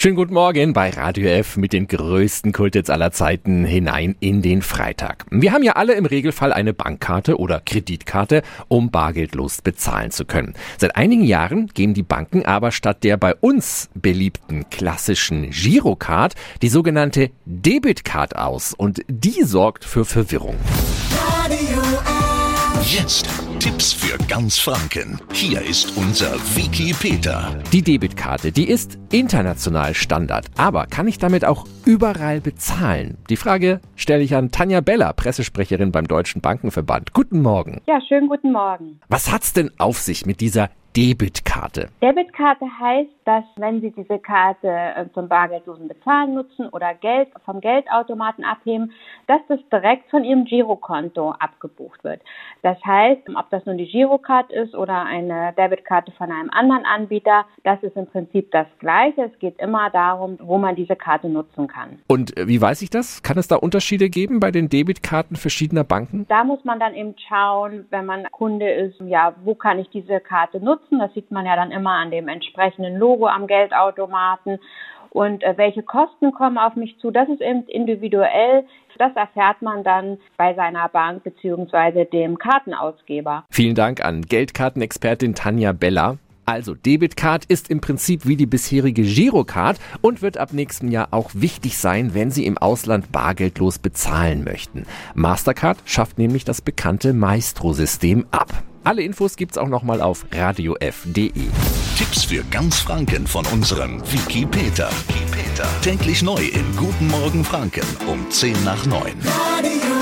Schönen guten Morgen bei Radio F mit den größten Kultits aller Zeiten hinein in den Freitag. Wir haben ja alle im Regelfall eine Bankkarte oder Kreditkarte, um bargeldlos bezahlen zu können. Seit einigen Jahren geben die Banken aber statt der bei uns beliebten klassischen Girocard die sogenannte Debitcard aus und die sorgt für Verwirrung. Radio F. Jetzt Tipps für ganz Franken. Hier ist unser Wiki Peter. Die Debitkarte, die ist international Standard. Aber kann ich damit auch überall bezahlen? Die Frage stelle ich an Tanja Beller, Pressesprecherin beim Deutschen Bankenverband. Guten Morgen. Ja, schönen guten Morgen. Was hat's denn auf sich mit dieser Debitkarte? Debitkarte heißt, dass wenn Sie diese Karte äh, zum bargeldlosen Bezahlen nutzen oder Geld vom Geldautomaten abheben, dass das direkt von Ihrem Girokonto abgebucht wird. Das heißt, ob das nun die Girocard ist oder eine Debitkarte von einem anderen Anbieter, das ist im Prinzip das Gleiche. Es geht immer darum, wo man diese Karte nutzen kann. Und äh, wie weiß ich das? Kann es da Unterschiede geben bei den Debitkarten verschiedener Banken? Da muss man dann eben schauen, wenn man Kunde ist, ja, wo kann ich diese Karte nutzen? Das sieht man ja dann immer an dem entsprechenden Logo am Geldautomaten. Und äh, welche Kosten kommen auf mich zu? Das ist eben individuell. Das erfährt man dann bei seiner Bank beziehungsweise dem Kartenausgeber. Vielen Dank an Geldkartenexpertin Tanja Beller. Also, Debitcard ist im Prinzip wie die bisherige Girocard und wird ab nächstem Jahr auch wichtig sein, wenn Sie im Ausland bargeldlos bezahlen möchten. Mastercard schafft nämlich das bekannte Maestro-System ab. Alle Infos gibt's auch nochmal auf radiof.de. Tipps für ganz Franken von unserem Wiki Peter. Täglich neu im Guten Morgen Franken um 10 nach 9. Radio